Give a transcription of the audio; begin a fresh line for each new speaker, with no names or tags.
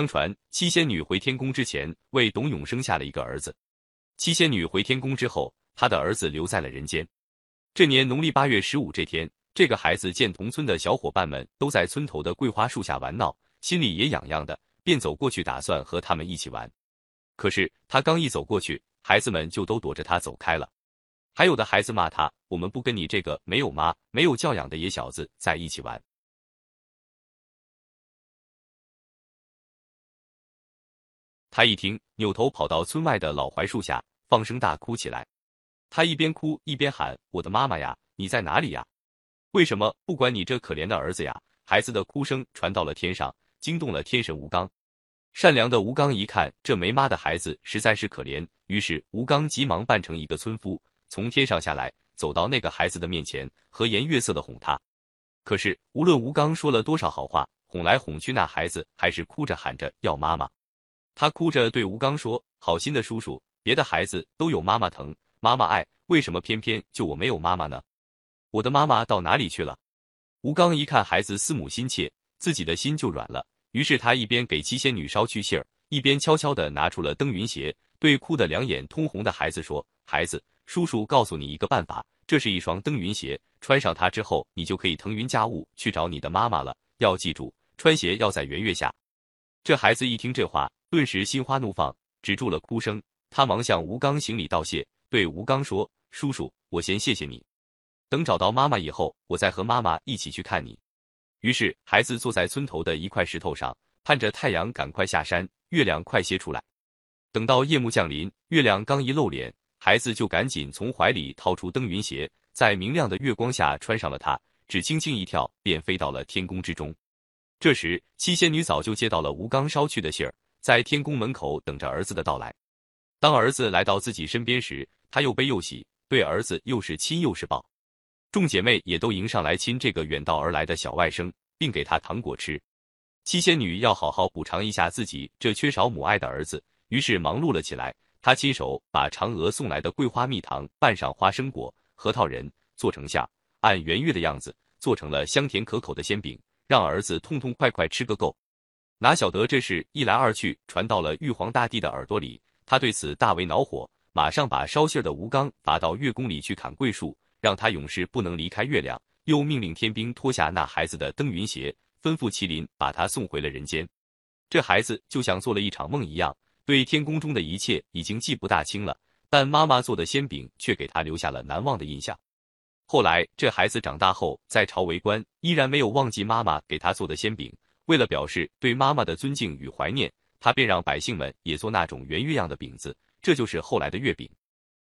相传七仙女回天宫之前，为董永生下了一个儿子。七仙女回天宫之后，她的儿子留在了人间。这年农历八月十五这天，这个孩子见同村的小伙伴们都在村头的桂花树下玩闹，心里也痒痒的，便走过去打算和他们一起玩。可是他刚一走过去，孩子们就都躲着他走开了。还有的孩子骂他：“我们不跟你这个没有妈、没有教养的野小子在一起玩。”他一听，扭头跑到村外的老槐树下，放声大哭起来。他一边哭一边喊：“我的妈妈呀，你在哪里呀？为什么不管你这可怜的儿子呀？”孩子的哭声传到了天上，惊动了天神吴刚。善良的吴刚一看这没妈的孩子实在是可怜，于是吴刚急忙扮成一个村夫，从天上下来，走到那个孩子的面前，和颜悦色的哄他。可是无论吴刚说了多少好话，哄来哄去，那孩子还是哭着喊着要妈妈。他哭着对吴刚说：“好心的叔叔，别的孩子都有妈妈疼。”妈妈爱，为什么偏偏就我没有妈妈呢？我的妈妈到哪里去了？吴刚一看孩子思母心切，自己的心就软了。于是他一边给七仙女捎去信儿，一边悄悄的拿出了登云鞋，对哭得两眼通红的孩子说：“孩子，叔叔告诉你一个办法，这是一双登云鞋，穿上它之后，你就可以腾云驾雾去找你的妈妈了。要记住，穿鞋要在圆月下。”这孩子一听这话，顿时心花怒放，止住了哭声。他忙向吴刚行礼道谢。对吴刚说：“叔叔，我先谢谢你。等找到妈妈以后，我再和妈妈一起去看你。”于是，孩子坐在村头的一块石头上，盼着太阳赶快下山，月亮快些出来。等到夜幕降临，月亮刚一露脸，孩子就赶紧从怀里掏出登云鞋，在明亮的月光下穿上了它，只轻轻一跳，便飞到了天宫之中。这时，七仙女早就接到了吴刚捎去的信儿，在天宫门口等着儿子的到来。当儿子来到自己身边时，他又悲又喜，对儿子又是亲又是抱，众姐妹也都迎上来亲这个远道而来的小外甥，并给他糖果吃。七仙女要好好补偿一下自己这缺少母爱的儿子，于是忙碌了起来。她亲手把嫦娥送来的桂花蜜糖拌上花生果、核桃仁，做成馅，按圆月的样子做成了香甜可口的仙饼，让儿子痛痛快快吃个够。哪晓得这事一来二去传到了玉皇大帝的耳朵里，他对此大为恼火。马上把捎信的吴刚罚到月宫里去砍桂树，让他永世不能离开月亮。又命令天兵脱下那孩子的登云鞋，吩咐麒麟把他送回了人间。这孩子就像做了一场梦一样，对天宫中的一切已经记不大清了。但妈妈做的仙饼却给他留下了难忘的印象。后来这孩子长大后在朝为官，依然没有忘记妈妈给他做的仙饼。为了表示对妈妈的尊敬与怀念，他便让百姓们也做那种圆月样的饼子。这就是后来的月饼。